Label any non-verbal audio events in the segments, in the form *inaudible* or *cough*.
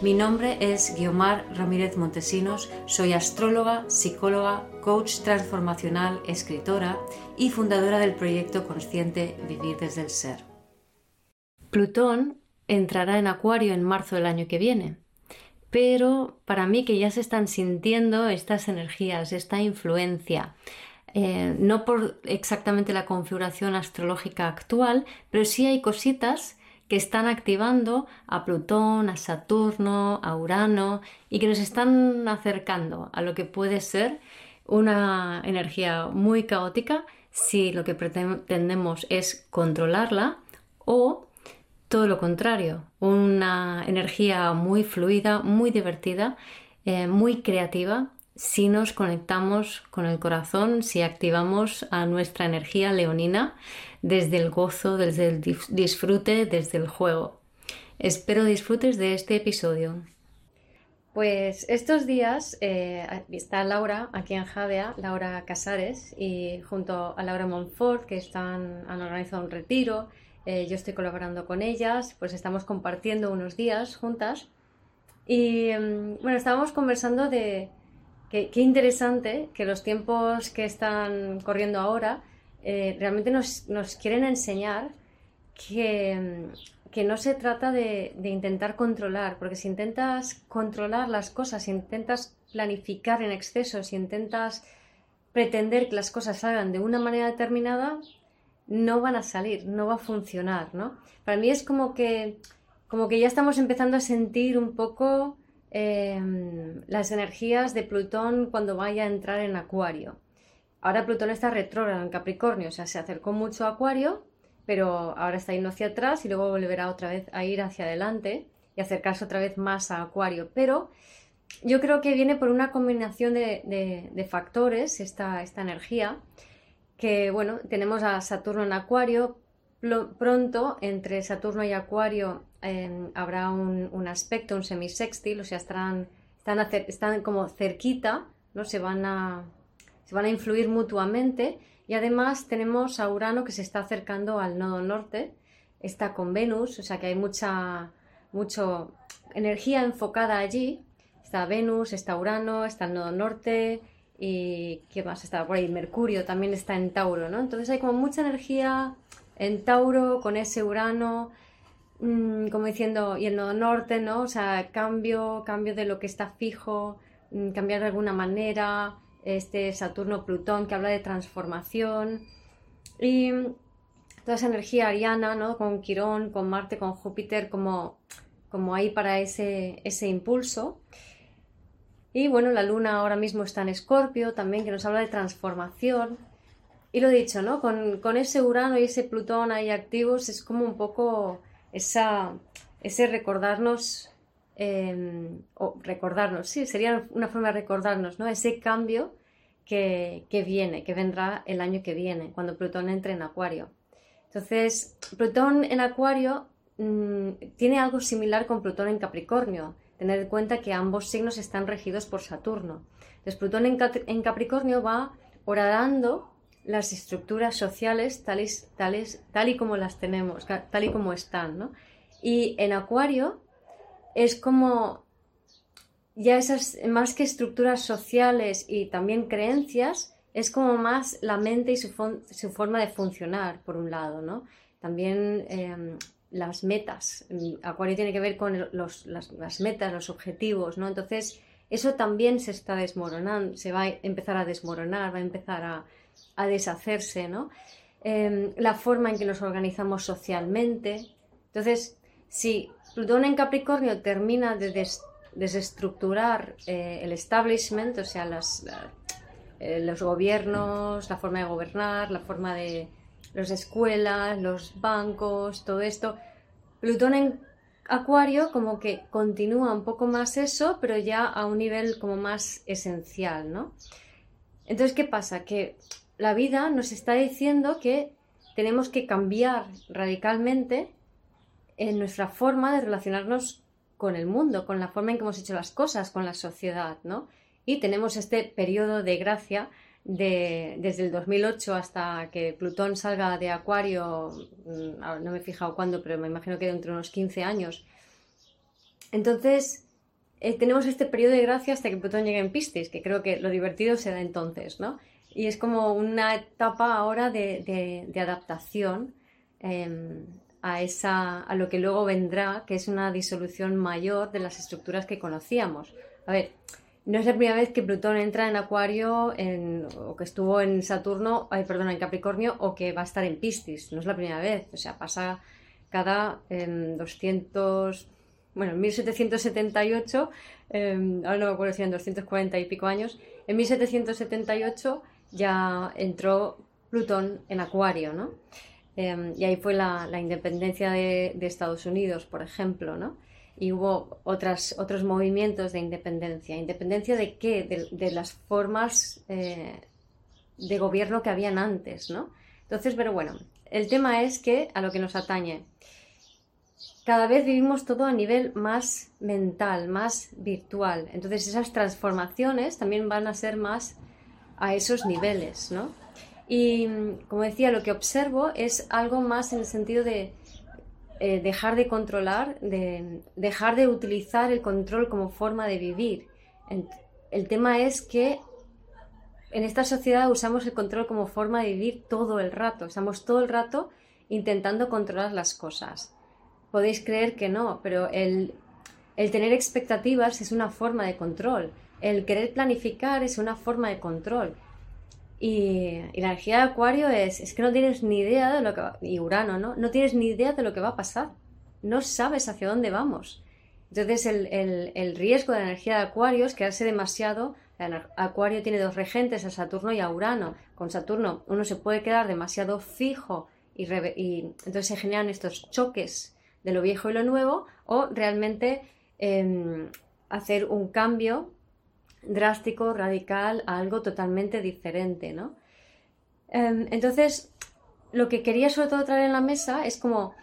Mi nombre es Guiomar Ramírez Montesinos, soy astróloga, psicóloga, coach transformacional, escritora y fundadora del proyecto consciente Vivir desde el Ser. Plutón entrará en Acuario en marzo del año que viene, pero para mí que ya se están sintiendo estas energías, esta influencia, eh, no por exactamente la configuración astrológica actual, pero sí hay cositas que están activando a Plutón, a Saturno, a Urano y que nos están acercando a lo que puede ser una energía muy caótica si lo que pretendemos es controlarla o todo lo contrario, una energía muy fluida, muy divertida, eh, muy creativa si nos conectamos con el corazón, si activamos a nuestra energía leonina desde el gozo, desde el disfrute, desde el juego. Espero disfrutes de este episodio. Pues estos días eh, está Laura aquí en Javea, Laura Casares, y junto a Laura Monfort, que están, han organizado un retiro, eh, yo estoy colaborando con ellas, pues estamos compartiendo unos días juntas. Y mm, bueno, estábamos conversando de, Qué, interesante que los tiempos que están corriendo ahora eh, realmente nos, quieren enseñar que, no se trata de, intentar controlar, porque si intentas controlar las cosas, si intentas planificar en exceso, si intentas pretender que las cosas salgan de una manera determinada, no van a salir, no va a funcionar, ¿no? Para mí es como que, como que ya estamos empezando a sentir un poco Em, las energías de Plutón cuando vaya a entrar en Acuario. Ahora Plutón está retrógrado en Capricornio, o sea, se acercó mucho a Acuario, pero ahora está yendo hacia atrás y luego volverá otra vez a ir hacia adelante y acercarse otra vez más a Acuario. Pero yo creo que viene por una combinación de, factores esta, esta energía, que bueno, tenemos a Saturno en Acuario, pronto entre Saturno y Acuario em, habrá un, aspecto, un semisextil, o sea, estarán, están, están como cerquita, ¿no? se, van a, se van a influir mutuamente y además tenemos a Urano que se está acercando al nodo norte, está con Venus, o sea que hay mucha energía enfocada allí. Está Venus, está Urano, está el nodo norte y ¿qué más está por ahí? Mercurio también está en Tauro, ¿no? Entonces hay como mucha energía en Tauro con ese Urano, mm, como diciendo, y el nodo norte, ¿no? O sea, cambio, cambio de lo que está fijo, mm, cambiar de alguna manera, este Saturno-Plutón que habla de transformación y toda esa energía ariana, ¿no? Con Quirón, con Marte, con Júpiter, como, como ahí para ese, ese impulso. Y bueno, la luna ahora mismo está en Escorpio también, que nos habla de transformación, y lo dicho, ¿no? Con, ese Urano y ese Plutón ahí activos es como un poco esa, ese recordarnos, em, o recordarnos, sí, sería una forma de recordarnos, ¿no? Ese cambio que, viene, que vendrá el año que viene, cuando Plutón entre en Acuario. Entonces, Plutón en Acuario mm, tiene algo similar con Plutón en Capricornio. Tener en cuenta que ambos signos están regidos por Saturno. Entonces, Plutón en, Capricornio va horadando las estructuras sociales tales, tales, tal y como las tenemos, tal y como están, ¿no? Y en Acuario es como ya esas, más que estructuras sociales y también creencias, es como más la mente y su, forma de funcionar, por un lado, ¿no? También em, las metas. Acuario tiene que ver con las, las, metas, los objetivos, ¿no? Entonces, eso también se está desmoronando, se va a empezar a desmoronar, va a empezar a, a deshacerse, ¿no? Em, la forma en que nos organizamos socialmente. Entonces, si Plutón en Capricornio termina de desestructurar eh, el establishment, o sea, eh, los gobiernos, la forma de gobernar, la forma de las escuelas, los bancos, todo esto, Plutón en Acuario como que continúa un poco más eso, pero ya a un nivel como más esencial, ¿no? Entonces, ¿qué pasa? Que la vida nos está diciendo que tenemos que cambiar radicalmente en nuestra forma de relacionarnos con el mundo, con la forma en que hemos hecho las cosas, con la sociedad, ¿no? Y tenemos este periodo de gracia de, desde el 2008 hasta que Plutón salga de Acuario, mm, no me he fijado cuándo, pero me imagino que dentro de unos 15 años. Entonces, eh, tenemos este periodo de gracia hasta que Plutón llegue en Piscis, que creo que lo divertido será entonces, ¿no? Y es como una etapa ahora de, adaptación em, a, esa, a lo que luego vendrá, que es una disolución mayor de las estructuras que conocíamos. A ver, no es la primera vez que Plutón entra en Acuario o que estuvo en Saturno, ay, perdón, en Capricornio o que va a estar en Piscis. No es la primera vez. O sea, pasa cada 200, em, bueno, en 1778, em, ahora no me acuerdo si eran 240 y pico años, en 1778 ya entró Plutón en Acuario, ¿no? Em, y ahí fue la, independencia de, Estados Unidos, por ejemplo, ¿no? Y hubo otras, otros movimientos de independencia. ¿Independencia de qué? De, las formas eh, de gobierno que habían antes, ¿no? Entonces, pero bueno, el tema es que a lo que nos atañe, cada vez vivimos todo a nivel más mental, más virtual. Entonces esas transformaciones también van a ser más a esos niveles, ¿no? Y como decía, lo que observo es algo más en el sentido de eh, dejar de controlar, de dejar de utilizar el control como forma de vivir. El tema es que en esta sociedad usamos el control como forma de vivir todo el rato. Estamos todo el rato intentando controlar las cosas. Podéis creer que no, pero el, el tener expectativas es una forma de control. El querer planificar es una forma de control. Y, la energía de Acuario es, es que no tienes ni idea de lo que va, y Urano, ¿no? No tienes ni idea de lo que va a pasar. No sabes hacia dónde vamos. Entonces el, riesgo de la energía de Acuario es quedarse demasiado. Acuario tiene dos regentes, a Saturno y a Urano. Con Saturno uno se puede quedar demasiado fijo y, entonces se generan estos choques de lo viejo y lo nuevo o realmente em, hacer un cambio drástico, radical, a algo totalmente diferente, ¿no? Em, entonces, lo que quería sobre todo traer en la mesa es como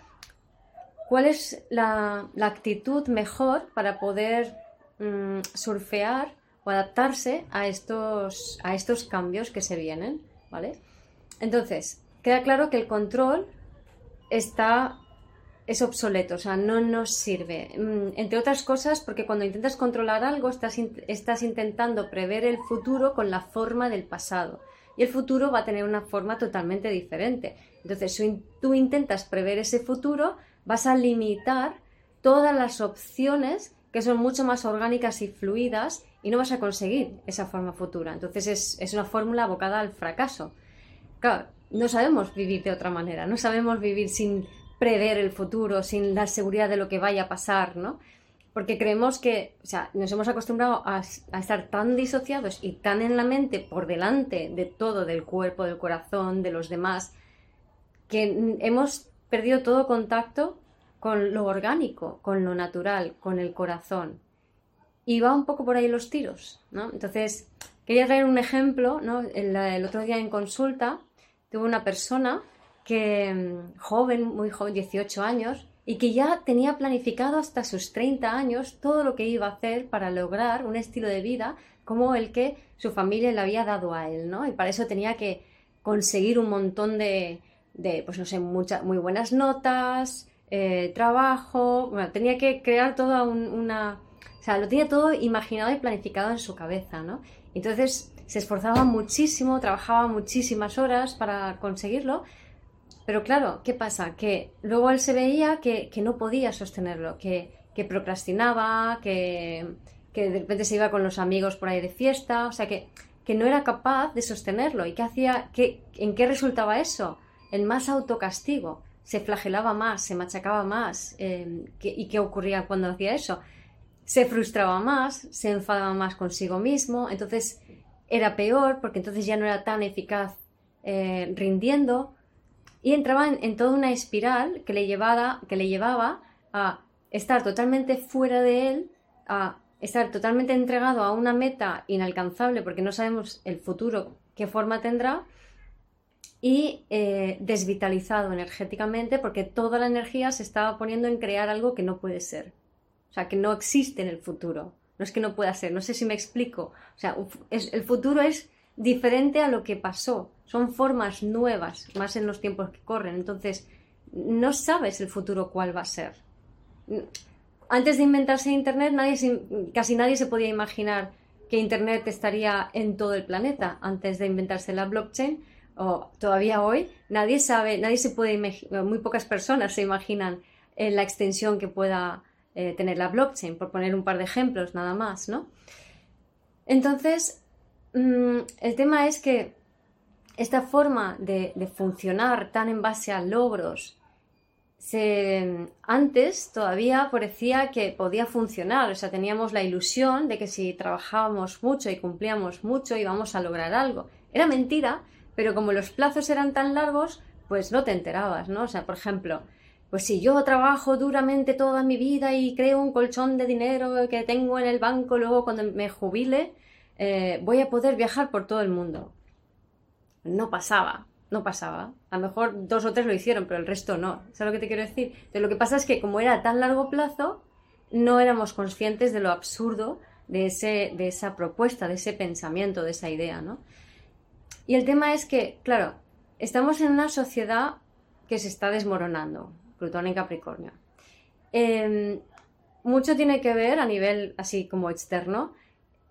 cuál es la, actitud mejor para poder mm, surfear o adaptarse a estos, a estos cambios que se vienen, ¿vale? Entonces, queda claro que el control está es obsoleto, o sea, no nos sirve. Mm, entre otras cosas, porque cuando intentas controlar algo, estás, estás intentando prever el futuro con la forma del pasado. Y el futuro va a tener una forma totalmente diferente. Entonces, si tú intentas prever ese futuro, vas a limitar todas las opciones que son mucho más orgánicas y fluidas y no vas a conseguir esa forma futura. Entonces, es, es una fórmula abocada al fracaso. Claro, no sabemos vivir de otra manera, no sabemos vivir sin prever el futuro, sin la seguridad de lo que vaya a pasar, ¿no? Porque creemos que, o sea, nos hemos acostumbrado a, estar tan disociados y tan en la mente por delante de todo, del cuerpo, del corazón, de los demás, que hemos perdido todo contacto con lo orgánico, con lo natural, con el corazón. Y va un poco por ahí los tiros, ¿no? Entonces, quería traer un ejemplo, ¿no? El, el otro día en consulta tuve una persona que mm, joven, muy joven, 18 años, y que ya tenía planificado hasta sus 30 años todo lo que iba a hacer para lograr un estilo de vida como el que su familia le había dado a él, ¿no? Y para eso tenía que conseguir un montón de, de pues no sé, muchas, muy buenas notas, eh, trabajo, tenía que crear toda una... O sea, lo tenía todo imaginado y planificado en su cabeza, ¿no? Entonces se esforzaba muchísimo, trabajaba muchísimas horas para conseguirlo, pero claro, ¿qué pasa? Que luego él se veía que, no podía sostenerlo, que, procrastinaba, que, de repente se iba con los amigos por ahí de fiesta, o sea, que, que no era capaz de sostenerlo. ¿Y qué hacía? Qué, ¿En qué resultaba eso? El más autocastigo. Se flagelaba más, se machacaba más. Em, ¿Y qué ocurría cuando hacía eso? Se frustraba más, se enfadaba más consigo mismo, entonces era peor porque entonces ya no era tan eficaz eh, rindiendo y entraba en, toda una espiral que le, llevaba, a estar totalmente fuera de él, a estar totalmente entregado a una meta inalcanzable porque no sabemos el futuro qué forma tendrá y eh, desvitalizado energéticamente porque toda la energía se estaba poniendo en crear algo que no puede ser, o sea, que no existe en el futuro. No es que no pueda ser, no sé si me explico. O sea, el futuro es diferente a lo que pasó. Son formas nuevas, más en los tiempos que corren. Entonces, no sabes el futuro cuál va a ser. Antes de inventarse Internet, casi nadie se podía imaginar que Internet estaría en todo el planeta. Antes de inventarse la blockchain, o todavía hoy, nadie sabe, nadie se puede muy pocas personas se imaginan eh, la extensión que pueda eh, tener la blockchain, por poner un par de ejemplos nada más, ¿no? Entonces, mm, el tema es que esta forma de, funcionar tan en base a logros, antes todavía parecía que podía funcionar, o sea, teníamos la ilusión de que si trabajábamos mucho y cumplíamos mucho íbamos a lograr algo. Era mentira, pero como los plazos eran tan largos, pues no te enterabas, ¿no? O sea, por ejemplo, pues si yo trabajo duramente toda mi vida y creo un colchón de dinero que tengo en el banco, luego cuando me jubile, eh, voy a poder viajar por todo el mundo. No pasaba, no pasaba. A lo mejor dos o tres lo hicieron, pero el resto no. ¿Sabes lo que te quiero decir? lo que pasa es que como era a tan largo plazo, no éramos conscientes de lo absurdo de, ese, de esa propuesta, de ese pensamiento, de esa idea, ¿no? Y el tema es que, claro, estamos en una sociedad que se está desmoronando. Plutón en Capricornio. Em, mucho tiene que ver a nivel así como externo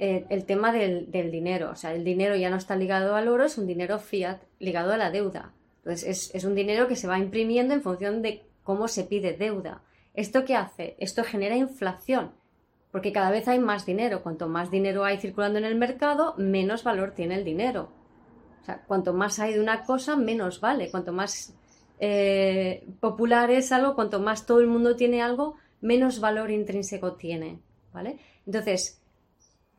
eh, el tema del, dinero. O sea, el dinero ya no está ligado al oro, es un dinero fiat ligado a la deuda. Entonces, es, un dinero que se va imprimiendo en función de cómo se pide deuda. ¿Esto qué hace? Esto genera inflación, porque cada vez hay más dinero. Cuanto más dinero hay circulando en el mercado, menos valor tiene el dinero. O sea, cuanto más hay de una cosa, menos vale. Cuanto más eh, popular es algo, cuanto más todo el mundo tiene algo, menos valor intrínseco tiene, ¿vale? Entonces,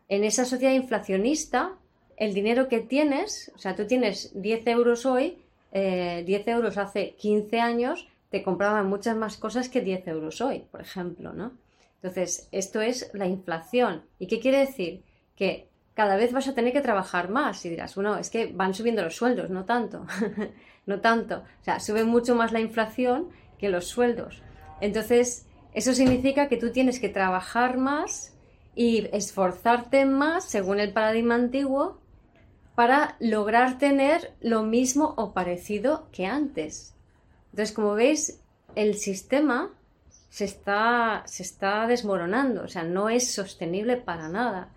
en esa sociedad inflacionista, el dinero que tienes, o sea, tú tienes 10 euros hoy, 10 eh, euros hace 15 años, te compraban muchas más cosas que 10 euros hoy, por ejemplo, ¿no? Entonces, esto es la inflación. ¿Y qué quiere decir? Que cada vez vas a tener que trabajar más y dirás, bueno, es que van subiendo los sueldos, no tanto. *laughs* no tanto. O sea, sube mucho más la inflación que los sueldos. Entonces, eso significa que tú tienes que trabajar más y esforzarte más, según el paradigma antiguo, para lograr tener lo mismo o parecido que antes. Entonces, como veis, el sistema se está, se está desmoronando, o sea, no es sostenible para nada.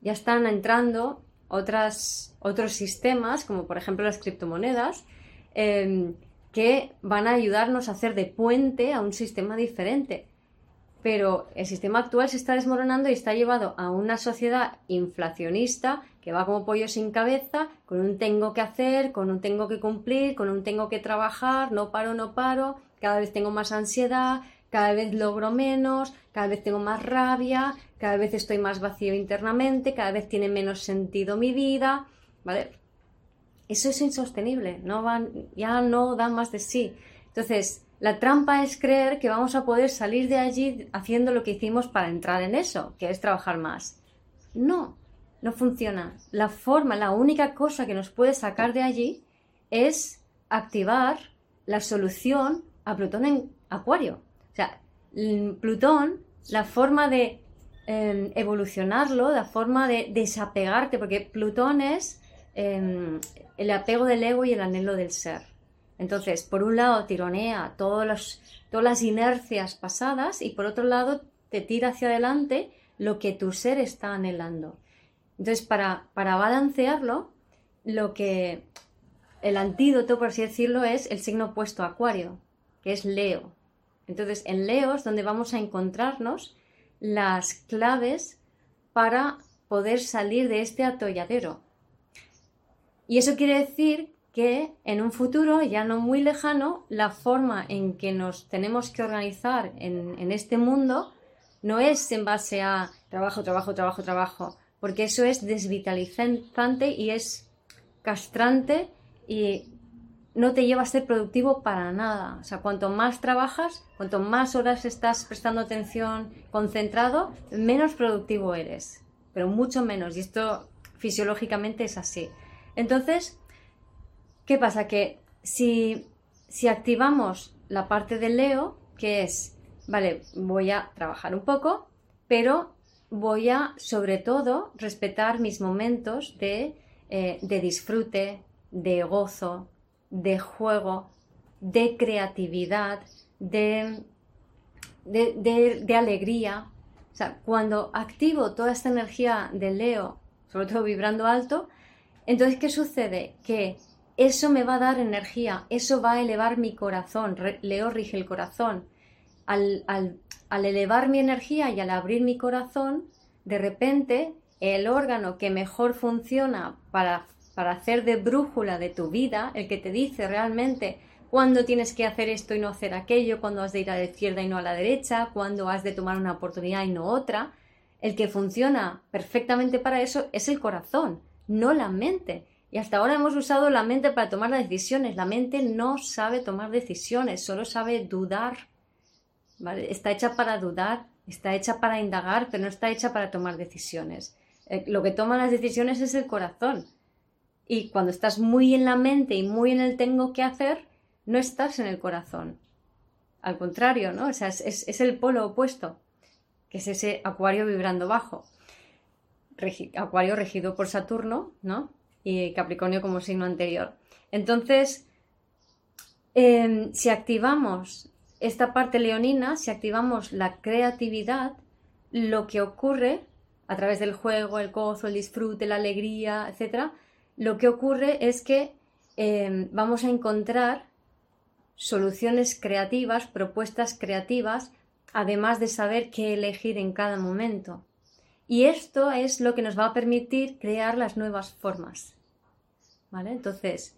Ya están entrando otras, otros sistemas, como por ejemplo las criptomonedas, Em, que van a ayudarnos a hacer de puente a un sistema diferente. Pero el sistema actual se está desmoronando y está llevado a una sociedad inflacionista que va como pollo sin cabeza, con un tengo que hacer, con un tengo que cumplir, con un tengo que trabajar, no paro, no paro, cada vez tengo más ansiedad, cada vez logro menos, cada vez tengo más rabia, cada vez estoy más vacío internamente, cada vez tiene menos sentido mi vida, ¿vale? eso es insostenible, no van, ya no dan más de sí. Entonces, la trampa es creer que vamos a poder salir de allí haciendo lo que hicimos para entrar en eso, que es trabajar más. No, no funciona. La forma, la única cosa que nos puede sacar de allí es activar la solución a Plutón en Acuario. O sea, Plutón, la forma de em, evolucionarlo, la forma de desapegarte, porque Plutón es Em, el apego del ego y el anhelo del ser. Entonces, por un lado, tironea todas las inercias pasadas y por otro lado, te tira hacia adelante lo que tu ser está anhelando. Entonces, para, para balancearlo, lo que el antídoto, por así decirlo, es el signo opuesto a Acuario, que es Leo. Entonces, en Leo es donde vamos a encontrarnos las claves para poder salir de este atolladero. Y eso quiere decir que en un futuro ya no muy lejano, la forma en que nos tenemos que organizar en, este mundo no es en base a trabajo, trabajo, trabajo, trabajo, porque eso es desvitalizante y es castrante y no te lleva a ser productivo para nada. O sea, cuanto más trabajas, cuanto más horas estás prestando atención, concentrado, menos productivo eres. Pero mucho menos. Y esto fisiológicamente es así. Entonces, ¿qué pasa? Que si, si activamos la parte del Leo, que es, vale, voy a trabajar un poco, pero voy a, sobre todo, respetar mis momentos de, eh, de disfrute, de gozo, de juego, de creatividad, de, de, alegría. O sea, cuando activo toda esta energía de Leo, sobre todo vibrando alto, entonces, ¿qué sucede? Que eso me va a dar energía, eso va a elevar mi corazón. Leo rige el corazón. Al, al elevar mi energía y al abrir mi corazón, de repente el órgano que mejor funciona para para hacer de brújula de tu vida, el que te dice realmente cuándo tienes que hacer esto y no hacer aquello, cuándo has de ir a la izquierda y no a la derecha, cuándo has de tomar una oportunidad y no otra, el que funciona perfectamente para eso es el corazón, no la mente. Y hasta ahora hemos usado la mente para tomar las decisiones. La mente no sabe tomar decisiones, solo sabe dudar. Está hecha para dudar, está hecha para indagar, pero no está hecha para tomar decisiones. Eh, lo que toma las decisiones es el corazón. Y cuando estás muy en la mente y muy en el tengo que hacer, no estás en el corazón. Al contrario, ¿no? O sea, es, el polo opuesto, que es ese acuario vibrando bajo. acuario regido por Saturno, ¿no? Y Capricornio como signo anterior. Entonces, em, si activamos esta parte leonina, si activamos la creatividad, lo que ocurre a través del juego, el gozo, el disfrute, la alegría, etcétera, lo que ocurre es que em, vamos a encontrar soluciones creativas, propuestas creativas, además de saber qué elegir en cada momento. Y esto es lo que nos va a permitir crear las nuevas formas. ¿Vale? Entonces,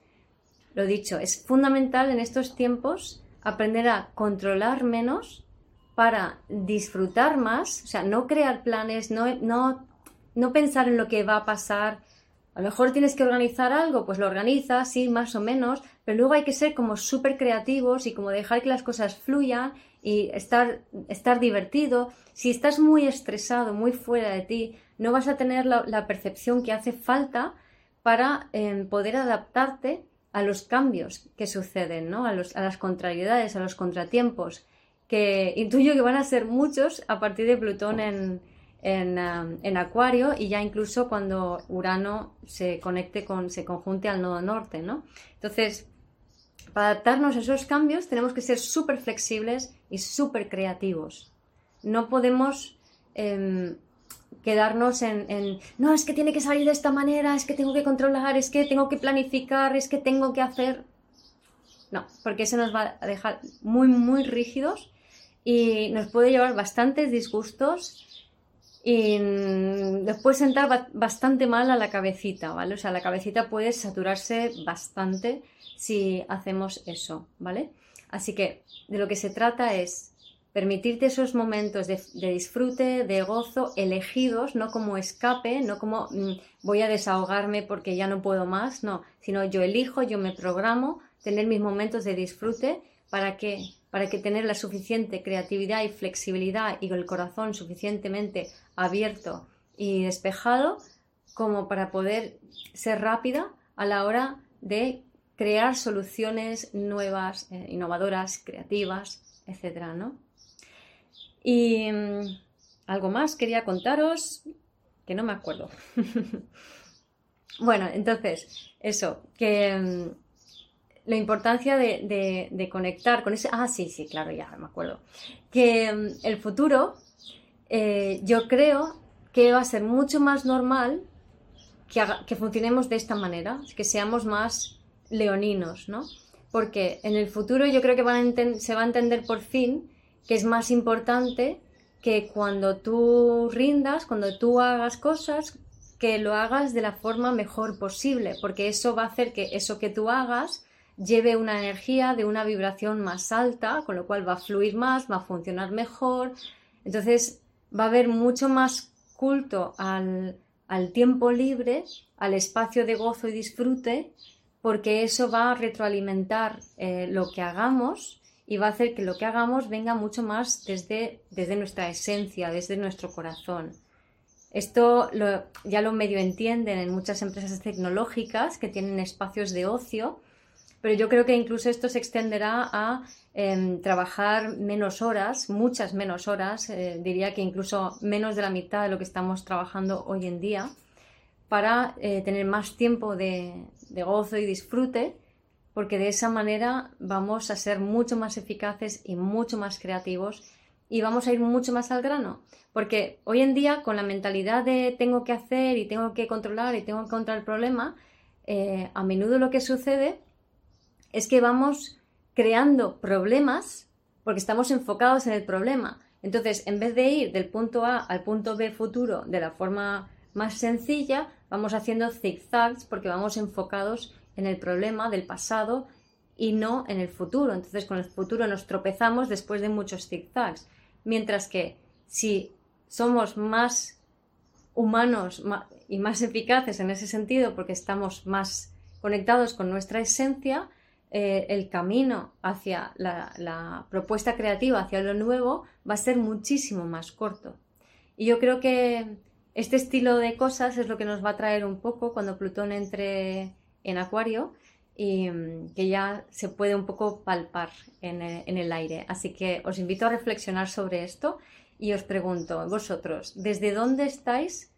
lo dicho, es fundamental en estos tiempos aprender a controlar menos para disfrutar más, o sea, no crear planes, no, no, no pensar en lo que va a pasar, a lo mejor tienes que organizar algo, pues lo organizas, sí, más o menos, pero luego hay que ser como súper creativos y como dejar que las cosas fluyan y estar, estar divertido. Si estás muy estresado, muy fuera de ti, no vas a tener la, percepción que hace falta para em, poder adaptarte a los cambios que suceden, ¿no? a, a las contrariedades, a los contratiempos, que intuyo que van a ser muchos a partir de Plutón en, Um, en, Acuario y ya incluso cuando Urano se conecte con, se conjunte al nodo norte, ¿no? Entonces, para adaptarnos a esos cambios tenemos que ser súper flexibles y súper creativos. No podemos em, quedarnos en, en, no, es que tiene que salir de esta manera, es que tengo que controlar, es que tengo que planificar, es que tengo que hacer. No, porque eso nos va a dejar muy, muy rígidos y nos puede llevar bastantes disgustos y después sentar bastante mal a la cabecita, ¿vale? O sea, la cabecita puede saturarse bastante si hacemos eso, ¿vale? Así que de lo que se trata es permitirte esos momentos de, disfrute, de gozo, elegidos, no como escape, no como mm, voy a desahogarme porque ya no puedo más, no, sino yo elijo, yo me programo, tener mis momentos de disfrute para que para que tener la suficiente creatividad y flexibilidad y el corazón suficientemente abierto y despejado como para poder ser rápida a la hora de crear soluciones nuevas, eh, innovadoras, creativas, etcétera, ¿no? Y mm, algo más quería contaros que no me acuerdo. *laughs* bueno, entonces, eso, que mm, la importancia de, conectar con ese... Ah, sí, sí, claro, ya me acuerdo. Que mm, el futuro, eh, yo creo que va a ser mucho más normal que, que funcionemos de esta manera, que seamos más leoninos, ¿no? Porque en el futuro yo creo que se va a entender por fin que es más importante que cuando tú rindas, cuando tú hagas cosas, que lo hagas de la forma mejor posible, porque eso va a hacer que eso que tú hagas lleve una energía de una vibración más alta, con lo cual va a fluir más, va a funcionar mejor. Entonces va a haber mucho más culto al, tiempo libre, al espacio de gozo y disfrute, porque eso va a retroalimentar eh, lo que hagamos y va a hacer que lo que hagamos venga mucho más desde, desde nuestra esencia, desde nuestro corazón. Esto ya lo medio entienden en muchas empresas tecnológicas que tienen espacios de ocio, pero yo creo que incluso esto se extenderá a em, trabajar menos horas, muchas menos horas, eh, diría que incluso menos de la mitad de lo que estamos trabajando hoy en día, para eh, tener más tiempo de, de gozo y disfrute, porque de esa manera vamos a ser mucho más eficaces y mucho más creativos y vamos a ir mucho más al grano. Porque hoy en día, con la mentalidad de tengo que hacer y tengo que controlar y tengo que controlar el problema, eh, a menudo lo que sucede es que vamos creando problemas porque estamos enfocados en el problema. Entonces, en vez de ir del punto A al punto B futuro de la forma más sencilla, vamos haciendo zigzags porque vamos enfocados en el problema del pasado y no en el futuro. Entonces, con el futuro nos tropezamos después de muchos zigzags. Mientras que si somos más humanos y más eficaces en ese sentido porque estamos más conectados con nuestra esencia, eh, el camino hacia la, propuesta creativa, hacia lo nuevo, va a ser muchísimo más corto. Y yo creo que este estilo de cosas es lo que nos va a traer un poco cuando Plutón entre en Acuario y mm, que ya se puede un poco palpar en el aire. Así que os invito a reflexionar sobre esto y os pregunto, vosotros, ¿desde dónde estáis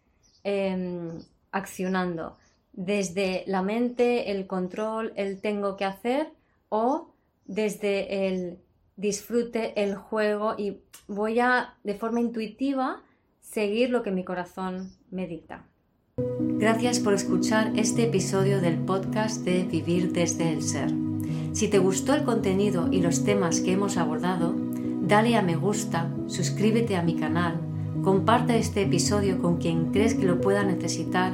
em, accionando? ¿Desde la mente, el control, el tengo que hacer? ¿O desde el disfrute, el juego y voy a, de forma intuitiva, seguir lo que mi corazón me dicta? Gracias por escuchar este episodio del podcast de Vivir desde el Ser. Si te gustó el contenido y los temas que hemos abordado, dale a me gusta, suscríbete a mi canal, comparte este episodio con quien crees que lo pueda necesitar